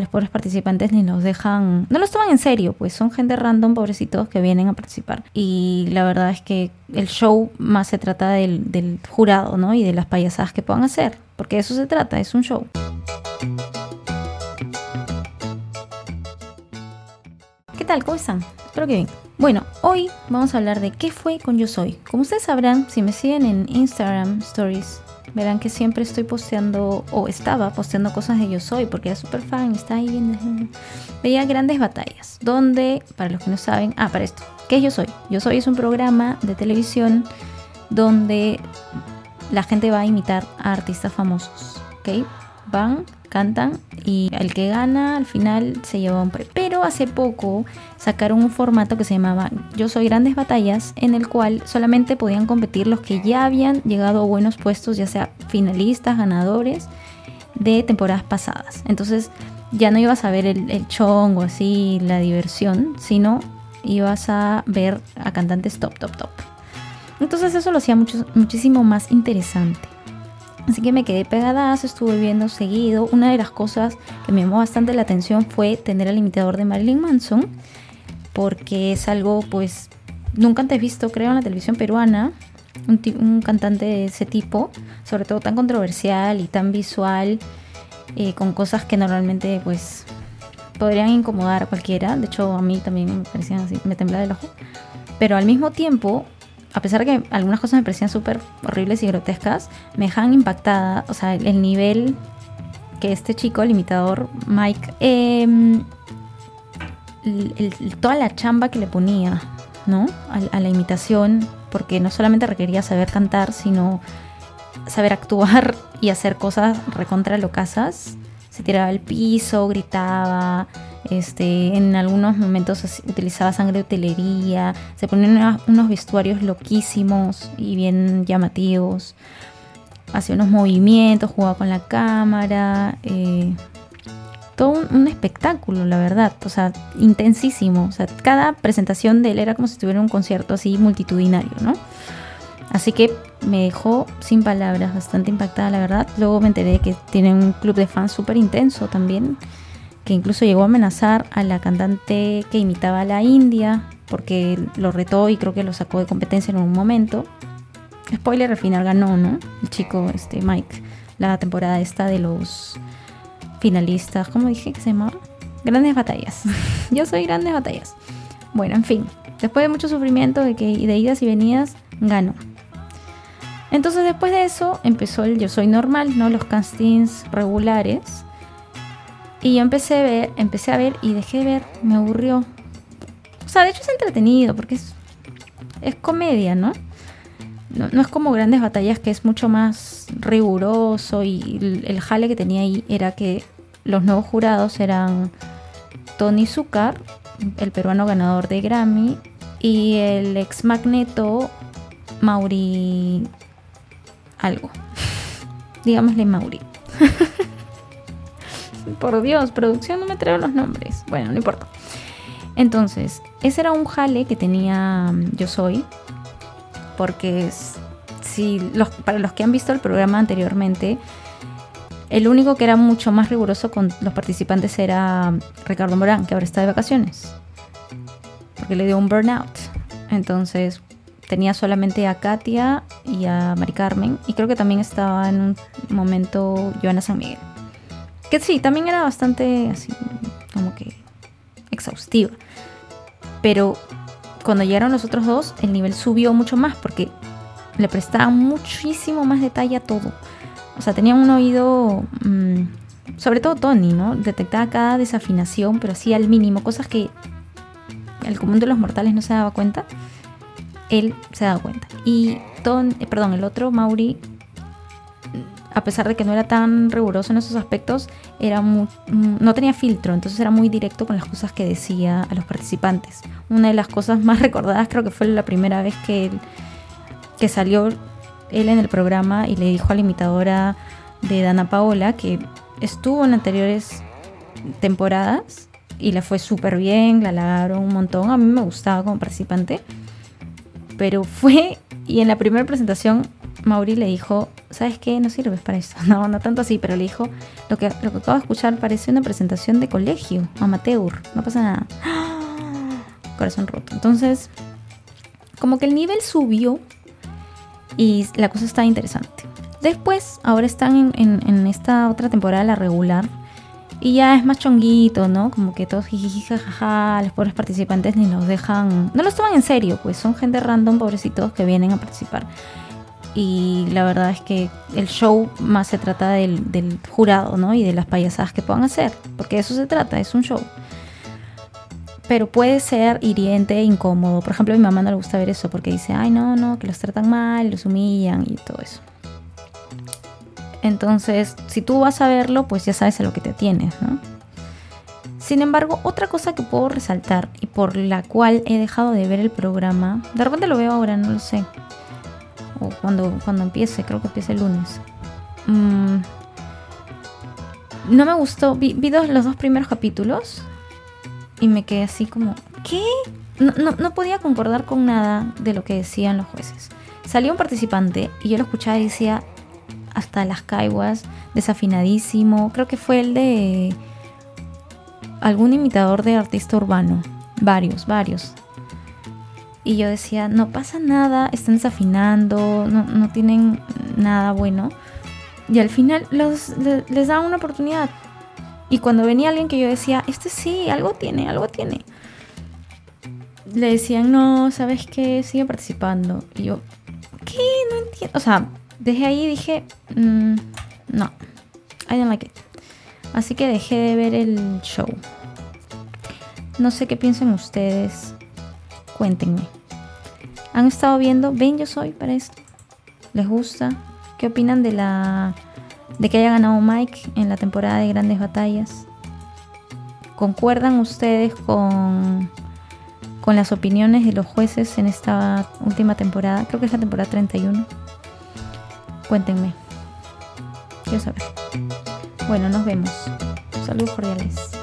los pobres participantes ni los dejan, no los toman en serio, pues son gente random, pobrecitos, que vienen a participar. Y la verdad es que el show más se trata del, del jurado, ¿no? Y de las payasadas que puedan hacer, porque de eso se trata, es un show. ¿Qué tal? ¿Cómo están? Espero que bien. Bueno, hoy vamos a hablar de qué fue con Yo Soy. Como ustedes sabrán, si me siguen en Instagram Stories, verán que siempre estoy posteando, o estaba posteando cosas de Yo Soy, porque era súper fan, está ahí viendo. Veía grandes batallas, donde, para los que no saben, ah, para esto, ¿qué es Yo Soy? Yo Soy es un programa de televisión donde la gente va a imitar a artistas famosos, ¿ok? Van, cantan y el que gana al final se lleva un premio. Pero hace poco sacaron un formato que se llamaba Yo Soy Grandes Batallas, en el cual solamente podían competir los que ya habían llegado a buenos puestos, ya sea finalistas, ganadores de temporadas pasadas. Entonces ya no ibas a ver el, el chongo así, la diversión, sino ibas a ver a cantantes top, top, top. Entonces eso lo hacía mucho, muchísimo más interesante. Así que me quedé pegada, estuve viendo seguido. Una de las cosas que me llamó bastante la atención fue tener al imitador de Marilyn Manson, porque es algo pues nunca antes visto, creo, en la televisión peruana. Un, un cantante de ese tipo, sobre todo tan controversial y tan visual, eh, con cosas que normalmente pues podrían incomodar a cualquiera. De hecho, a mí también me parecían así, me temblaba el ojo. Pero al mismo tiempo a pesar de que algunas cosas me parecían súper horribles y grotescas, me dejan impactada, o sea, el nivel que este chico, el imitador Mike, el, toda la chamba que le ponía, ¿no? A, a, la imitación, porque no solamente requería saber cantar, sino saber actuar y hacer cosas recontra locasas. Se tiraba al piso, gritaba, este, en algunos momentos utilizaba sangre de utelería, se ponían unos vestuarios loquísimos y bien llamativos, hacía unos movimientos, jugaba con la cámara, eh, todo un, espectáculo, la verdad, o sea, intensísimo, o sea, cada presentación de él era como si estuviera en un concierto así multitudinario, ¿no? Así que me dejó sin palabras, bastante impactada, la verdad. Luego me enteré que tiene un club de fans súper intenso también que incluso llegó a amenazar a la cantante que imitaba a la India, porque lo retó y creo que lo sacó de competencia en un momento. Spoiler, al final ganó, ¿no? El chico, este Mike, la temporada esta de los finalistas, ¿cómo dije que se llamaba? Grandes batallas. Yo soy grandes batallas. Bueno, en fin, después de mucho sufrimiento de de idas y venidas, ganó. Entonces después de eso empezó el Yo Soy Normal, ¿no? Los castings regulares y yo empecé a ver, empecé a ver y dejé de ver, me aburrió. O sea, de hecho es entretenido porque es, es comedia, ¿no? ¿no? es como grandes batallas que es mucho más riguroso y el, el, jale que tenía ahí era que los nuevos jurados eran Tony Zucker, el peruano ganador de Grammy, y el ex magneto Mauri algo. Digámosle Mauri. Por Dios, producción no me trae los nombres. Bueno, no importa. Entonces, ese era un jale que tenía mm, Yo Soy. Porque si para los que han visto el programa anteriormente, el único que era mucho más riguroso con los participantes era Ricardo Morán, que ahora está de vacaciones. Porque le dio un burnout. Entonces, tenía solamente a Katia y a Mari Carmen. Y creo que también estaba en un momento Joana San Miguel. Que sí, también era bastante así, como que exhaustiva. Pero cuando llegaron los otros dos, el nivel subió mucho más porque le prestaban muchísimo más detalle a todo. O sea, tenían un oído, mmm, sobre todo Tony, ¿no? Detectaba cada desafinación, pero así al mínimo, cosas que el común de los mortales no se daba cuenta. Él se daba cuenta. Y Ton, eh, perdón, el otro, Mauri, a pesar de que no era tan riguroso en esos aspectos, era muy, no tenía filtro, entonces era muy directo con las cosas que decía a los participantes. Una de las cosas más recordadas creo que fue la primera vez que, que salió él en el programa y le dijo a la imitadora de Dana Paola que estuvo en anteriores temporadas y le fue súper bien, la halagaron un montón, a mí me gustaba como participante, pero fue y en la primera presentación Mauri le dijo, ¿sabes qué? No sirves para eso. No, no tanto así, pero le dijo, lo que, lo que acabo de escuchar parece una presentación de colegio, amateur, no pasa nada. Corazón roto. Entonces, como que el nivel subió y la cosa está interesante. Después, ahora están en, en, esta otra temporada, la regular, y ya es más chonguito, ¿no? Como que todos jajaja, los pobres participantes ni los dejan, no los toman en serio, pues son gente random, pobrecitos, que vienen a participar y la verdad es que el show más se trata del, jurado, ¿no? Y de las payasadas que puedan hacer, porque eso se trata, es un show. Pero puede ser hiriente incómodo. Por ejemplo, a mi mamá no le gusta ver eso porque dice, ay, no, no, que los tratan mal, los humillan y todo eso. Entonces, si tú vas a verlo, pues ya sabes a lo que te tienes, ¿no? Sin embargo, otra cosa que puedo resaltar y por la cual he dejado de ver el programa, de repente lo veo ahora, no lo sé, o cuando, cuando empiece, creo que empieza el lunes. Mm, no me gustó, vi, los dos primeros capítulos y me quedé así como, ¿qué? No, no, podía concordar con nada de lo que decían los jueces. Salió un participante y yo lo escuchaba y decía hasta las caiguas, desafinadísimo. Creo que fue el de algún imitador de artista urbano. Varios, varios. Y yo decía, no pasa nada, están desafinando, no, tienen nada bueno. Y al final los, les, daban una oportunidad. Y cuando venía alguien que yo decía, este sí, algo tiene, algo tiene. Le decían, no, ¿sabes qué? Sigue participando. Y yo, ¿qué? No entiendo. O sea, desde ahí dije, mm, no, I don't like it. Así que dejé de ver el show. No sé qué piensan ustedes. Cuéntenme. ¿Han estado viendo? ¿Ven yo soy para esto? ¿Les gusta? ¿Qué opinan de la de que haya ganado Mike en la temporada de Grandes Batallas? ¿Concuerdan ustedes con, con las opiniones de los jueces en esta última temporada? Creo que es la temporada 31. Cuéntenme. Quiero saber. Bueno, nos vemos. Saludos cordiales.